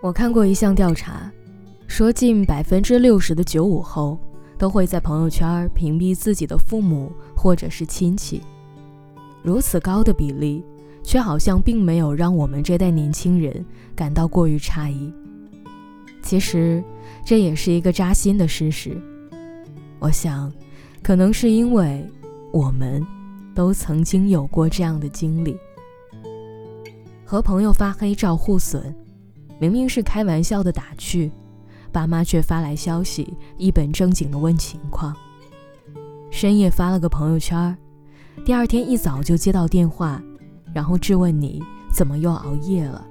我看过一项调查，说近百分之六十的九五后都会在朋友圈屏蔽自己的父母或者是亲戚。如此高的比例，却好像并没有让我们这代年轻人感到过于诧异。其实，这也是一个扎心的事实。我想，可能是因为我们都曾经有过这样的经历：和朋友发黑照互损。明明是开玩笑的打趣，爸妈却发来消息，一本正经的问情况。深夜发了个朋友圈，第二天一早就接到电话，然后质问你怎么又熬夜了。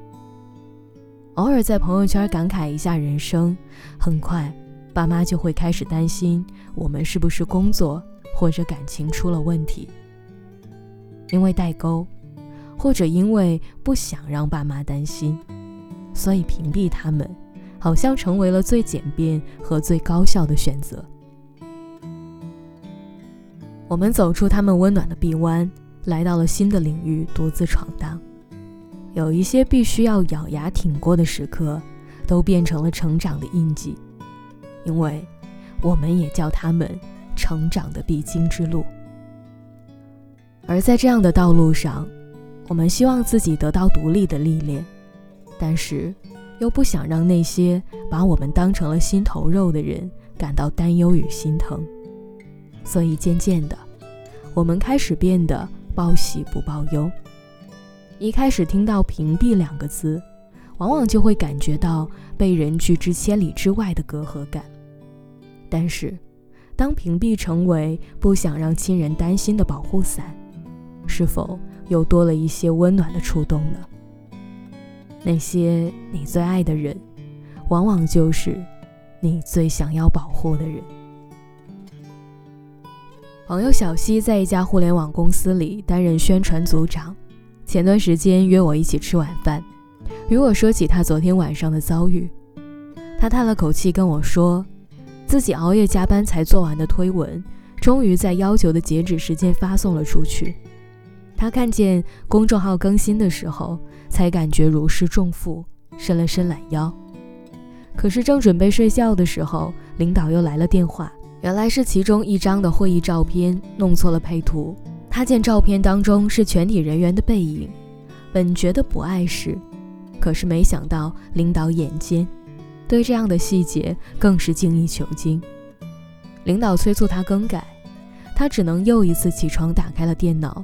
偶尔在朋友圈感慨一下人生，很快爸妈就会开始担心我们是不是工作或者感情出了问题，因为代沟，或者因为不想让爸妈担心。所以屏蔽他们，好像成为了最简便和最高效的选择。我们走出他们温暖的臂弯，来到了新的领域，独自闯荡。有一些必须要咬牙挺过的时刻，都变成了成长的印记，因为我们也叫他们成长的必经之路。而在这样的道路上，我们希望自己得到独立的历练。但是，又不想让那些把我们当成了心头肉的人感到担忧与心疼，所以渐渐的，我们开始变得报喜不报忧。一开始听到“屏蔽”两个字，往往就会感觉到被人拒之千里之外的隔阂感。但是，当屏蔽成为不想让亲人担心的保护伞，是否又多了一些温暖的触动呢？那些你最爱的人，往往就是你最想要保护的人。朋友小西在一家互联网公司里担任宣传组长，前段时间约我一起吃晚饭，与我说起他昨天晚上的遭遇。他叹了口气跟我说，自己熬夜加班才做完的推文，终于在要求的截止时间发送了出去。他看见公众号更新的时候，才感觉如释重负，伸了伸懒腰。可是正准备睡觉的时候，领导又来了电话，原来是其中一张的会议照片弄错了配图。他见照片当中是全体人员的背影，本觉得不碍事，可是没想到领导眼尖，对这样的细节更是精益求精。领导催促他更改，他只能又一次起床打开了电脑。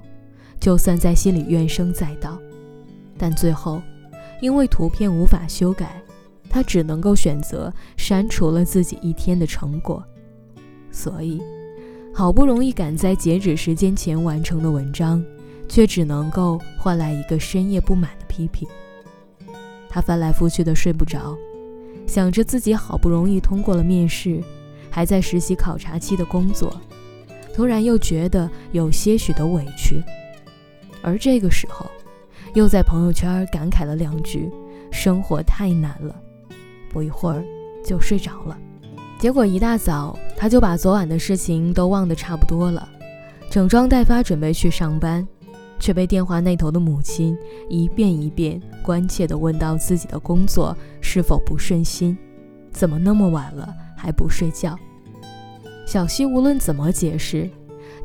就算在心里怨声载道，但最后，因为图片无法修改，他只能够选择删除了自己一天的成果。所以，好不容易赶在截止时间前完成的文章，却只能够换来一个深夜不满的批评。他翻来覆去的睡不着，想着自己好不容易通过了面试，还在实习考察期的工作，突然又觉得有些许的委屈。而这个时候，又在朋友圈感慨了两句：“生活太难了。”不一会儿就睡着了。结果一大早，他就把昨晚的事情都忘得差不多了，整装待发准备去上班，却被电话那头的母亲一遍一遍关切地问到自己的工作是否不顺心，怎么那么晚了还不睡觉。小西无论怎么解释。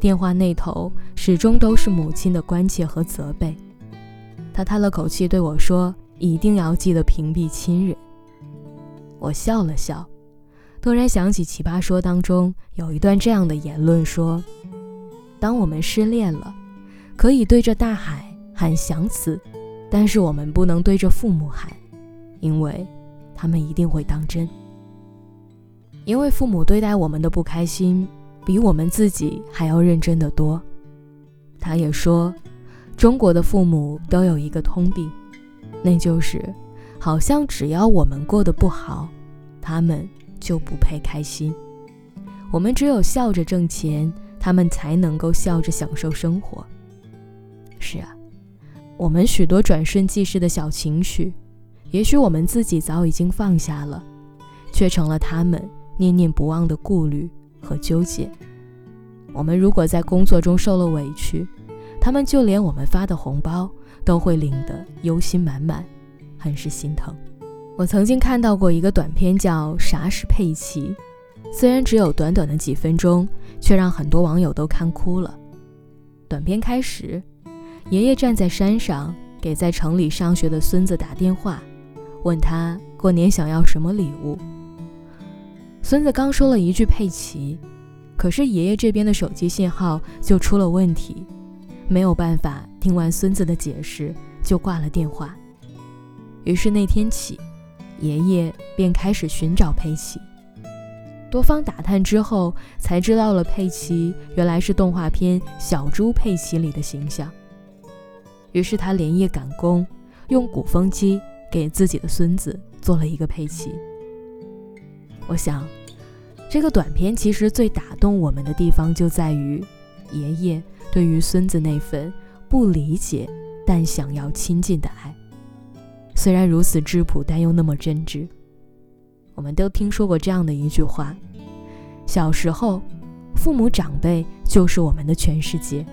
电话那头始终都是母亲的关切和责备，他叹了口气对我说：“一定要记得屏蔽亲人。”我笑了笑，突然想起《奇葩说》当中有一段这样的言论：说，当我们失恋了，可以对着大海喊想死，但是我们不能对着父母喊，因为他们一定会当真。因为父母对待我们的不开心。比我们自己还要认真的多。他也说，中国的父母都有一个通病，那就是好像只要我们过得不好，他们就不配开心。我们只有笑着挣钱，他们才能够笑着享受生活。是啊，我们许多转瞬即逝的小情绪，也许我们自己早已经放下了，却成了他们念念不忘的顾虑。和纠结。我们如果在工作中受了委屈，他们就连我们发的红包都会领得忧心满满，很是心疼。我曾经看到过一个短片，叫《啥是佩奇》，虽然只有短短的几分钟，却让很多网友都看哭了。短片开始，爷爷站在山上，给在城里上学的孙子打电话，问他过年想要什么礼物。孙子刚说了一句“佩奇”，可是爷爷这边的手机信号就出了问题，没有办法听完孙子的解释就挂了电话。于是那天起，爷爷便开始寻找佩奇。多方打探之后，才知道了佩奇原来是动画片《小猪佩奇》里的形象。于是他连夜赶工，用鼓风机给自己的孙子做了一个佩奇。我想，这个短片其实最打动我们的地方就在于，爷爷对于孙子那份不理解但想要亲近的爱。虽然如此质朴，但又那么真挚。我们都听说过这样的一句话：小时候，父母长辈就是我们的全世界。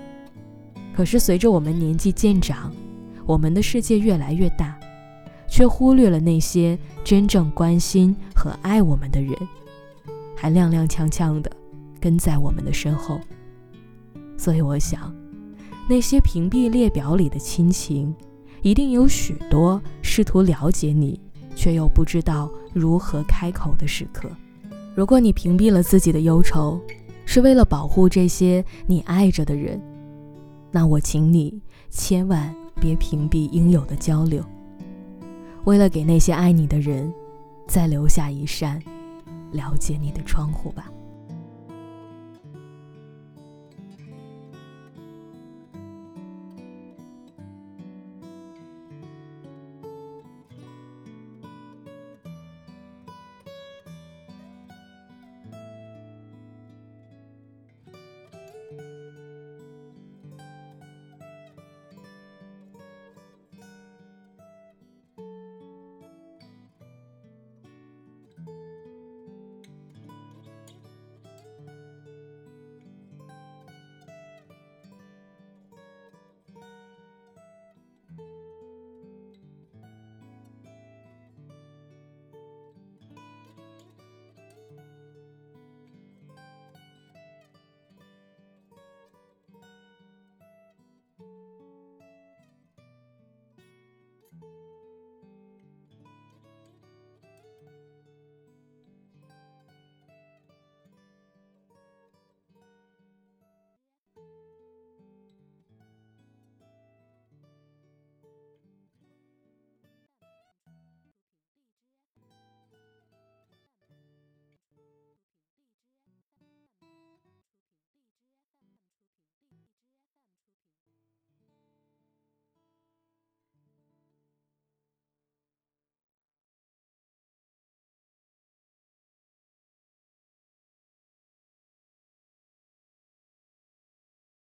可是随着我们年纪渐长，我们的世界越来越大，却忽略了那些真正关心和爱我们的人，还踉踉跄跄的跟在我们的身后。所以我想，那些屏蔽列表里的亲情，一定有许多试图了解你。却又不知道如何开口的时刻。如果你屏蔽了自己的忧愁，是为了保护这些你爱着的人，那我请你千万别屏蔽应有的交流。为了给那些爱你的人，再留下一扇了解你的窗户吧。